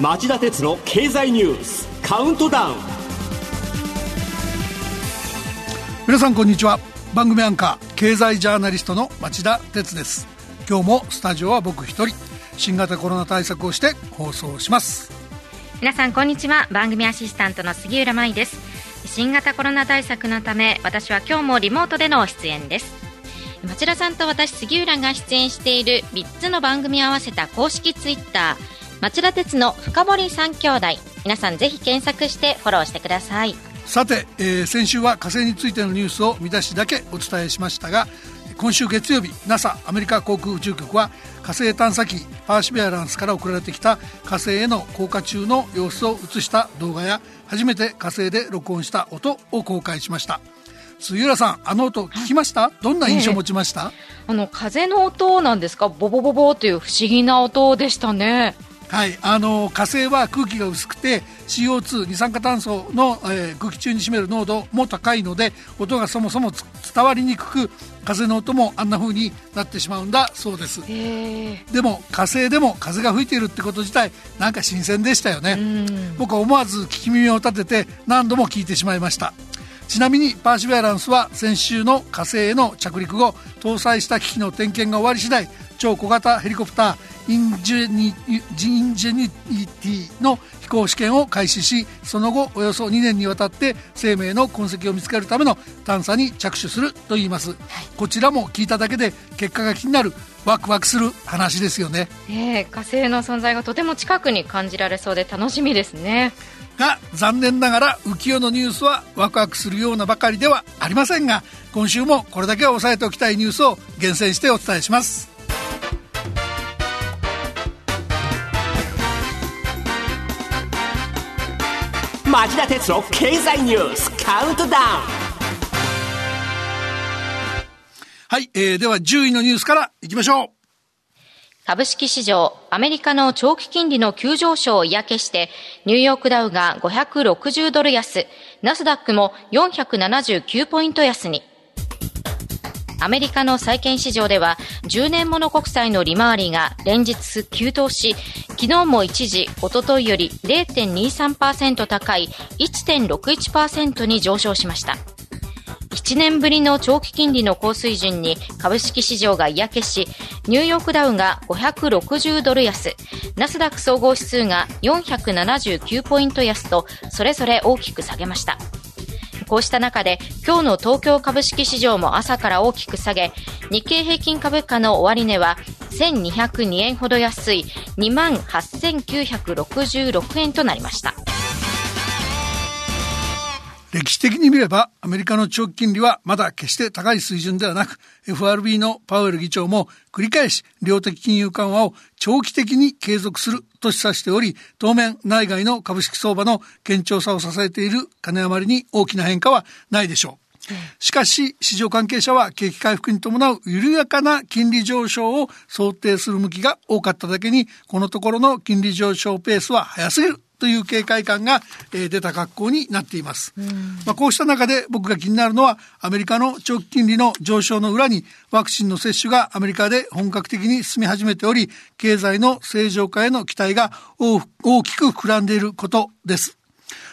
町田鉄の経済ニュースカウントダウン。皆さんこんにちは。番組アンカー経済ジャーナリストの町田鉄です。今日もスタジオは僕一人新型コロナ対策をして放送します。皆さんこんにちは。番組アシスタントの杉浦舞です新型コロナ対策のため私は今日もリモートでの出演です。町田さんと私杉浦が出演している3つの番組を合わせた公式ツイッター町田鉄の深堀三兄弟。皆さんぜひ検索してフォローしてください。さて、えー、先週は火星についてのニュースを見出しだけお伝えしましたが今週月曜日 NASA アメリカ航空宇宙局は火星探査機パーシビアランスから送られてきた火星への降下中の様子を映した動画や初めて火星で録音した音を公開しました。杉浦さんあの音聞きました、どんな印象を持ちました、えー、あの風の音なんですか？ボボボボという不思議な音でしたねはい、あの火星は空気が薄くて CO2 二酸化炭素の、えー、空気中に占める濃度も高いので音がそもそも伝わりにくく風の音もあんな風になってしまうんだそうです。でも火星でも風が吹いているってこと自体なんか新鮮でしたよね。僕は思わず聞き耳を立てて何度も聞いてしまいました。ちなみにパーシビアランスは先週の火星への着陸後搭載した機器の点検が終わり次第超小型ヘリコプターインジェニインジェニティの飛行試験を開始しその後およそ2年にわたって生命の痕跡を見つけるための探査に着手するといいます、はい、こちらも聞いただけで結果が気になるワクワクする話ですよね、えー、火星の存在がとても近くに感じられそうで楽しみですね。が残念ながら浮世のニュースはワクワクするようなばかりではありませんが今週もこれだけは押さえておきたいニュースを厳選してお伝えします町田鉄の経済ニュースカウントダウン。はい、えー、では10位のニュースからいきましょう。株式市場、アメリカの長期金利の急上昇を嫌気して、ニューヨークダウが560ドル安、ナスダックも479ポイント安に。アメリカの債券市場では10年物国債の利回りが連日急騰し、昨日も一時、おとといより0.23%高い1.61%に上昇しました。7年ぶりの長期金利の高水準に株式市場が嫌気し、ニューヨークダウが560ドル安、ナスダック総合指数が479ポイント安と、それぞれ大きく下げました。こうした中で、今日の東京株式市場も朝から大きく下げ、日経平均株価の終値は1202円ほど安い28,966円となりました。歴史的に見ればアメリカの長期金利はまだ決して高い水準ではなく FRB のパウエル議長も繰り返し量的金融緩和を長期的に継続すると示唆しており当面内外の株式相場の堅調さを支えている金余りに大きな変化はないでしょう。しかし、市場関係者は景気回復に伴う緩やかな金利上昇を想定する向きが多かっただけに、このところの金利上昇ペースは早すぎるという警戒感が、え出た格好になっています。まあ、こうした中で僕が気になるのはアメリカの長期金利の上昇の裏にワクチンの接種がアメリカで本格的に進み始めており経済の正常化への期待が大きく膨らんでいることです。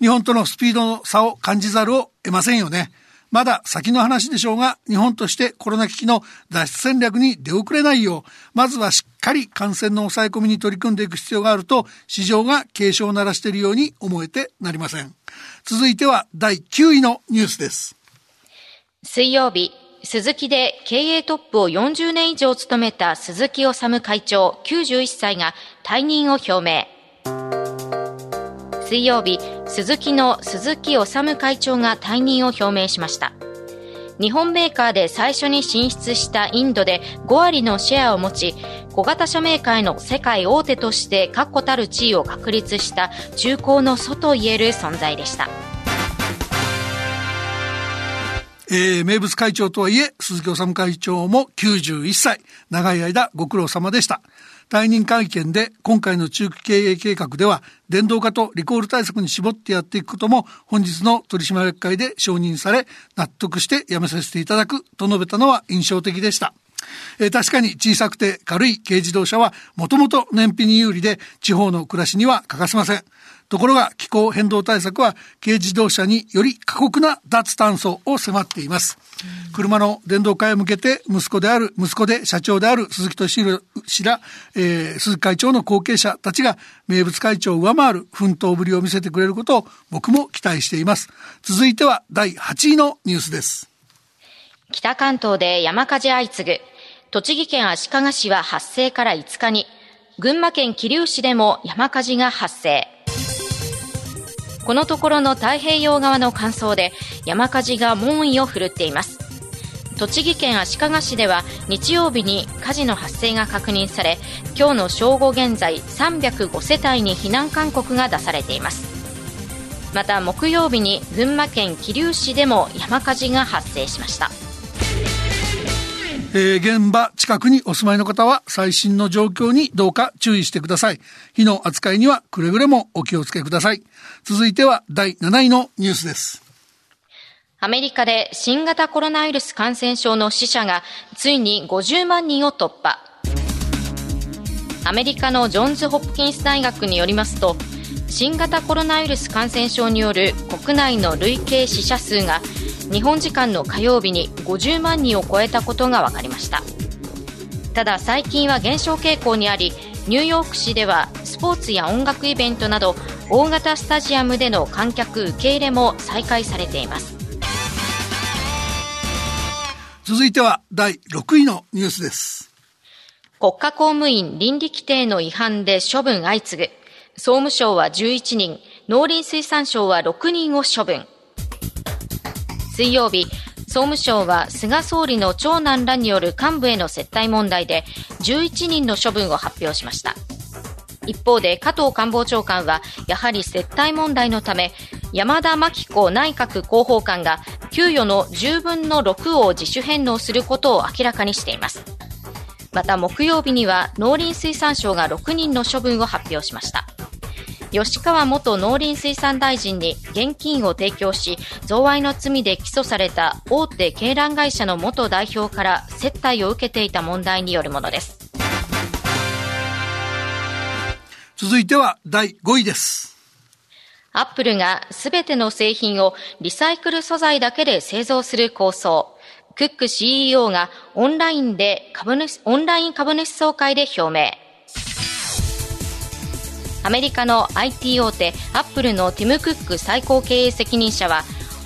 日本とのスピードの差を感じざるを得ませんよね。まだ先の話でしょうが、日本としてコロナ危機の脱出戦略に出遅れないよう、まずはしっかり感染の抑え込みに取り組んでいく必要があると、市場が警鐘を鳴らしているように思えてなりません。続いては第9位のニュースです。水曜日、鈴木で経営トップを40年以上務めた鈴木治会長91歳が退任を表明。水曜日、鈴木の鈴木治会長が退任を表明しました。日本メーカーで最初に進出したインドで5割のシェアを持ち、小型車メーカーの世界大手として確固たる地位を確立した中高の祖と言える存在でした。えー、名物会長とはいえ、鈴木治会長も91歳、長い間ご苦労様でした。退任会見で今回の中期経営計画では電動化とリコール対策に絞ってやっていくことも本日の取締役会で承認され納得してやめさせていただくと述べたのは印象的でした。えー、確かに小さくて軽い軽自動車はもともと燃費に有利で地方の暮らしには欠かせません。ところが気候変動対策は軽自動車により過酷な脱炭素を迫っています。車の電動化へ向けて息子である、息子で社長である鈴木敏弘氏ら、えー、鈴木会長の後継者たちが名物会長を上回る奮闘ぶりを見せてくれることを僕も期待しています。続いては第8位のニュースです。北関東で山火事相次ぐ。栃木県足利市は発生から5日に、群馬県桐生市でも山火事が発生。このところの太平洋側の乾燥で山火事が猛威を振るっています。栃木県足利市では日曜日に火事の発生が確認され今日の正午現在305世帯に避難勧告が出されています。また木曜日に群馬県桐生市でも山火事が発生しました。えー、現場近くにお住まいの方は最新の状況にどうか注意してください。火の扱いにはくれぐれもお気をつけください。続いては第7位のニュースです。アメリカで新型コロナウイルス感染症の死者がついに50万人を突破。アメリカのジョンズ・ホプキンス大学によりますと、新型コロナウイルス感染症による国内の累計死者数が日本時間の火曜日に50万人を超えたことが分かりました。ただ最近は減少傾向にありニューヨーク市ではスポーツや音楽イベントなど大型スタジアムでの観客受け入れも再開されています。続いては第6位のニュースです。国家公務員倫理規定の違反で処分相次ぐ。総務省は11人農林水産省は6人を処分水曜日、総務省は菅総理の長男らによる幹部への接待問題で11人の処分を発表しました。一方で加藤官房長官はやはり接待問題のため山田真紀子内閣広報官が給与の10分の6を自主返納することを明らかにしています。また木曜日には農林水産省が6人の処分を発表しました。吉川元農林水産大臣に現金を提供し贈賄の罪で起訴された大手鶏卵会社の元代表から接待を受けていた問題によるものです。続いては第5位です。アップルがすべての製品をリサイクル素材だけで製造する構想。クック CEO がオンラインで株主、オンライン株主総会で表明。アメリカの IT 大手アップルのティム・クック最高経営責任者は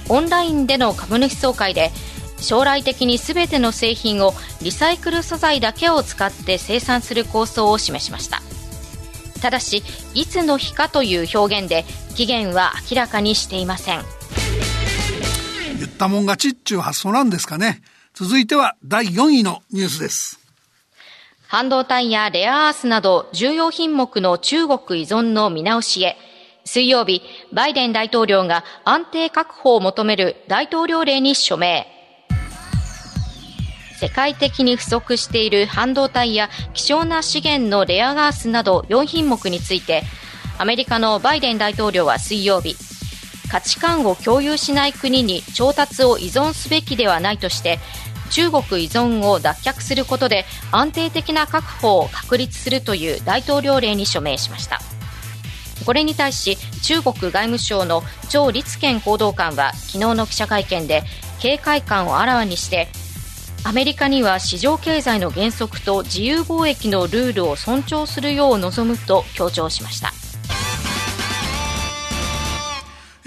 オンラインでの株主総会で将来的に全ての製品をリサイクル素材だけを使って生産する構想を示しました。ただしいつの日かという表現で期限は明らかにしていません。言ったもん勝ちっちゅう発想なんですかね。続いては第4位のニュースです。半導体やレアアースなど重要品目の中国依存の見直しへ、水曜日、バイデン大統領が安定確保を求める大統領令に署名。世界的に不足している半導体や希少な資源のレアアースなど4品目について、アメリカのバイデン大統領は水曜日、価値観を共有しない国に調達を依存すべきではないとして、中国依存を脱却することで安定的な確保を確立するという大統領令に署名しました。これに対し中国外務省の張立憲報道官は昨日の記者会見で警戒感をあらわにしてアメリカには市場経済の原則と自由貿易のルールを尊重するよう望むと強調しました。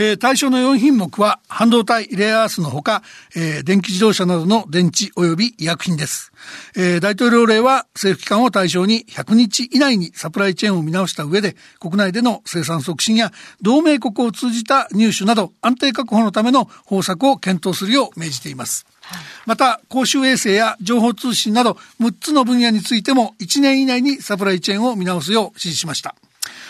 えー、対象の4品目は半導体、レアアースのほか、えー、電気自動車などの電池及び医薬品です。えー、大統領令は政府機関を対象に100日以内にサプライチェーンを見直した上で国内での生産促進や同盟国を通じた入手など安定確保のための方策を検討するよう命じています。また、公衆衛生や情報通信など6つの分野についても1年以内にサプライチェーンを見直すよう指示しました。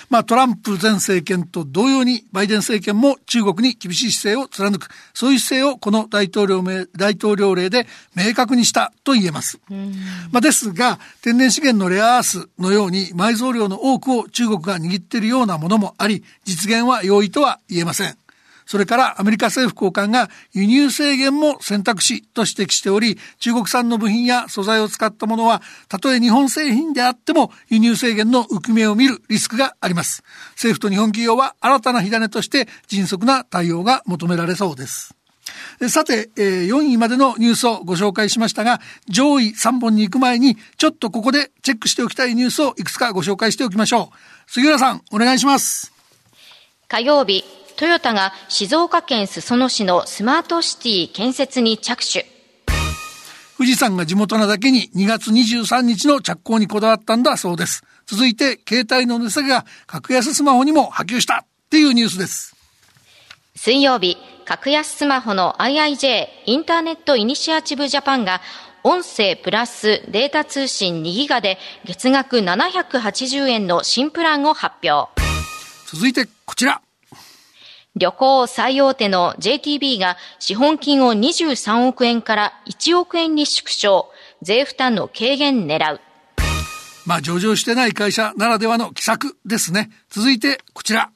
まあトランプ前政権と同様にバイデン政権も中国に厳しい姿勢を貫く、そういう姿勢をこの大統領名大統領令で明確にしたと言えます。まあですが、天然資源のレアアースのように埋蔵量の多くを中国が握っているようなものもあり、実現は容易とは言えません。それからアメリカ政府高官が輸入制限も選択肢と指摘しており、中国産の部品や素材を使ったものは、たとえ日本製品であっても輸入制限の浮き目を見るリスクがあります。政府と日本企業は新たな火種として迅速な対応が求められそうです。さて、4位までのニュースをご紹介しましたが、上位3本に行く前に、ちょっとここでチェックしておきたいニュースをいくつかご紹介しておきましょう。杉浦さん、お願いします。火曜日、トヨタが静岡県裾野市のスマートシティ建設に着手。富士山が地元なだけに2月23日の着工にこだわったんだそうです。続いて、携帯の値下げが格安スマホにも波及したっていうニュースです。水曜日、格安スマホの IIJ インターネットイニシアチブジャパンが音声プラスデータ通信2ギガで月額780円の新プランを発表。続いてこちら。旅行最大手の JTB が資本金を23億円から1億円に縮小、税負担の軽減狙う。まあ上場してない会社ならではの奇策ですね。続いてこちら。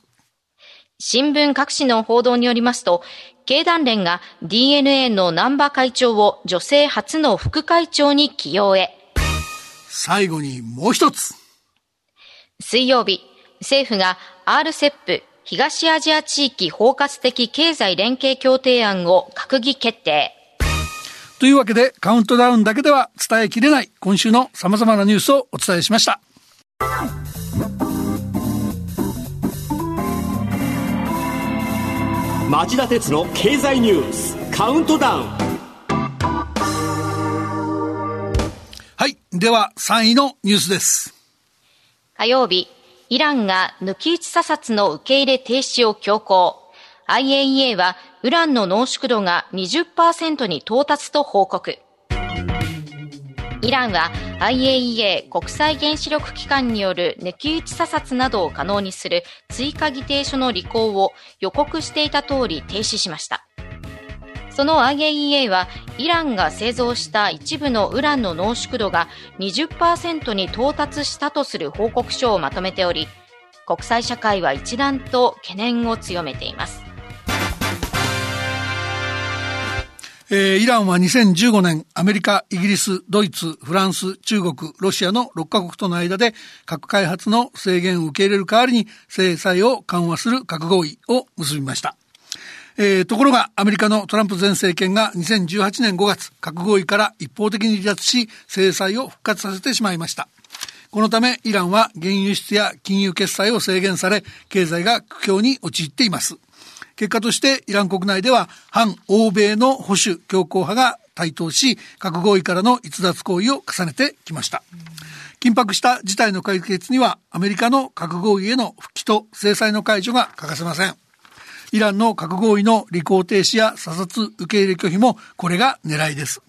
新聞各紙の報道によりますと、経団連が DNA の南波会長を女性初の副会長に起用へ。最後にもう一つ。水曜日、政府が RCEP 東アジア地域包括的経済連携協定案を閣議決定。というわけでカウントダウンだけでは伝えきれない今週の様々なニュースをお伝えしました。町田鉄の経済ニュースカウントダウンはいでは3位のニュースです火曜日イランが抜き打ち査察の受け入れ停止を強行。IAEA はウランの濃縮度が20%に到達と報告。イランは IAEA 国際原子力機関による抜き打ち査察などを可能にする追加議定書の履行を予告していた通り停止しました。その IAEA はイランが製造した一部のウランの濃縮度が20%に到達したとする報告書をまとめており、国際社会は一段と懸念を強めています。えー、イランは2015年、アメリカ、イギリス、ドイツ、フランス、中国、ロシアの6カ国との間で核開発の制限を受け入れる代わりに制裁を緩和する核合意を結びました。えー、ところがアメリカのトランプ前政権が2018年5月核合意から一方的に離脱し制裁を復活させてしまいました。このためイランは原油輸出や金融決済を制限され経済が苦境に陥っています。結果としてイラン国内では反欧米の保守強硬派が台頭し核合意からの逸脱行為を重ねてきました。緊迫した事態の解決にはアメリカの核合意への復帰と制裁の解除が欠かせません。イランの核合意の履行停止や査察受け入れ拒否もこれが狙いです。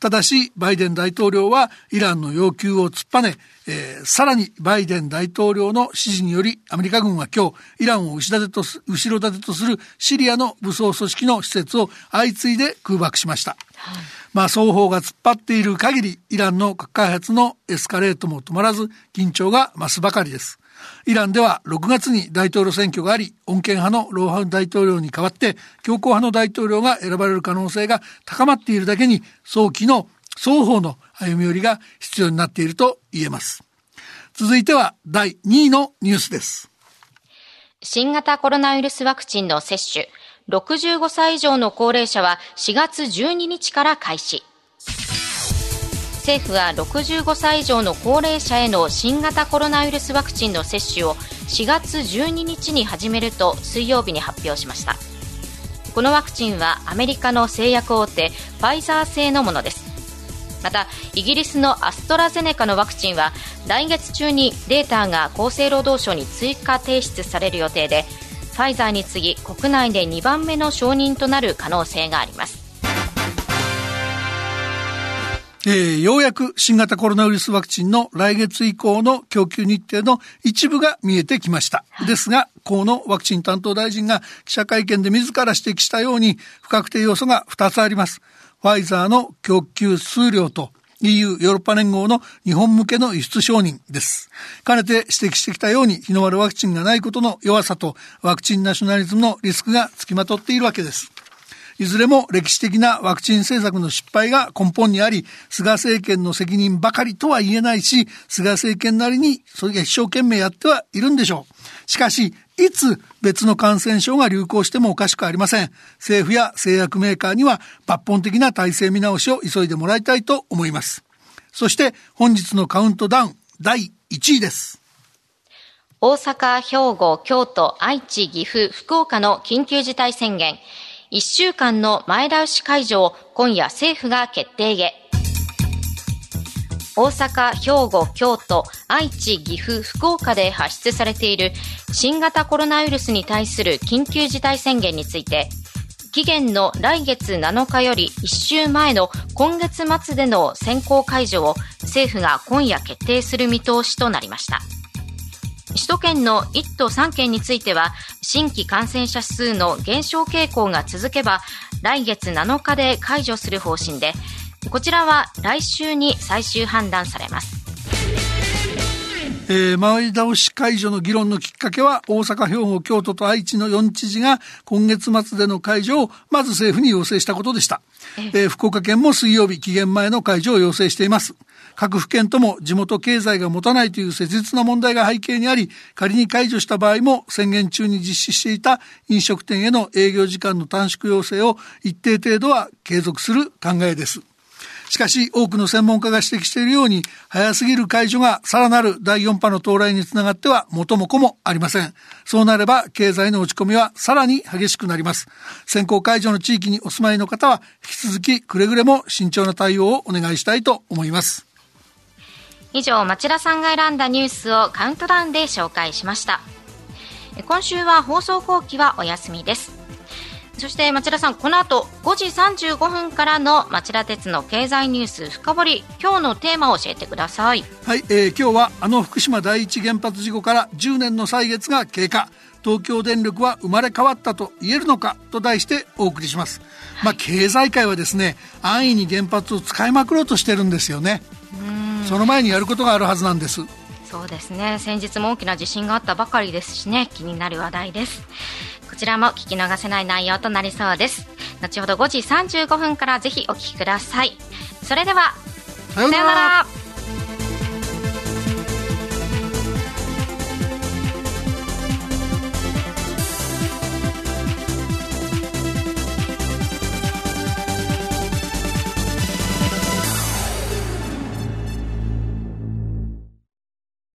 ただし、バイデン大統領はイランの要求を突っぱね、えー、さらにバイデン大統領の指示によりアメリカ軍は今日イランを後ろ盾と後ろ盾とするシリアの武装組織の施設を相次いで空爆しました。はい、まあ双方が突っ張っている限りイランの核開発のエスカレートも止まらず緊張が増すばかりです。イランでは6月に大統領選挙があり、穏健派のローハン大統領に代わって強硬派の大統領が選ばれる可能性が高まっているだけに、早期の双方の歩み寄りが必要になっていると言えます。続いては第2位のニュースです。新型コロナウイルスワクチンの接種、65歳以上の高齢者は4月12日から開始。政府は65歳以上の高齢者への新型コロナウイルスワクチンの接種を4月12日に始めると水曜日に発表しました。このワクチンはアメリカの製薬大手ファイザー製のものです。またイギリスのアストラゼネカのワクチンは来月中にデータが厚生労働省に追加提出される予定でファイザーに次国内で2番目の承認となる可能性があります。えー、ようやく新型コロナウイルスワクチンの来月以降の供給日程の一部が見えてきました。ですが、河野ワクチン担当大臣が記者会見で自ら指摘したように不確定要素が2つあります。ファイザーの供給数量と EU ヨーロッパ連合の日本向けの輸出承認です。かねて指摘してきたように日の丸ワクチンがないことの弱さとワクチンナショナリズムのリスクがつきまとっているわけです。いずれも歴史的なワクチン政策の失敗が根本にあり、菅政権の責任ばかりとは言えないし、菅政権なりにそれが一生懸命やってはいるんでしょう。しかし、いつ別の感染症が流行してもおかしくありません。政府や製薬メーカーには抜本的な体制見直しを急いでもらいたいと思います。そして本日のカウントダウン第1位です。大阪、兵庫、京都、愛知、岐阜、福岡の緊急事態宣言。1週間の前倒し解除を今夜政府が決定へ。大阪、兵庫、京都、愛知、岐阜、福岡で発出されている新型コロナウイルスに対する緊急事態宣言について、期限の来月7日より1週前の今月末での先行解除を政府が今夜決定する見通しとなりました。首都圏の1都3県については新規感染者数の減少傾向が続けば来月7日で解除する方針でこちらは来週に最終判断されます。えー、前倒し解除の議論のきっかけは大阪、兵庫、京都と愛知の4知事が今月末での解除をまず政府に要請したことでした。えー、福岡県も水曜日期限前の解除を要請しています。各府県とも地元経済が持たないという切実な問題が背景にあり、仮に解除した場合も宣言中に実施していた飲食店への営業時間の短縮要請を一定程度は継続する考えです。しかし、多くの専門家が指摘しているように、早すぎる解除がさらなる第4波の到来につながっては元も子もありません。そうなれば、経済の落ち込みはさらに激しくなります。先行解除の地域にお住まいの方は、引き続きくれぐれも慎重な対応をお願いしたいと思います。以上、町田さんが選んだニュースをカウントダウンで紹介しました。今週は放送後期はお休みです。そして町田さん、この後5時35分からの町田鉄の経済ニュース深掘り、今日のテーマを教えてください。はい、えー、今日はあの福島第一原発事故から10年の歳月が経過。東京電力は生まれ変わったと言えるのかと題してお送りします。まあ経済界はですね、安易に原発を使いまくろうとしてるんですよね。その前にやることがあるはずなんです。そうですね。先日も大きな地震があったばかりですしね、気になる話題です。こちらも聞き逃せない内容となりそうです。後ほど5時35分からぜひお聞きください。それでは、さようなら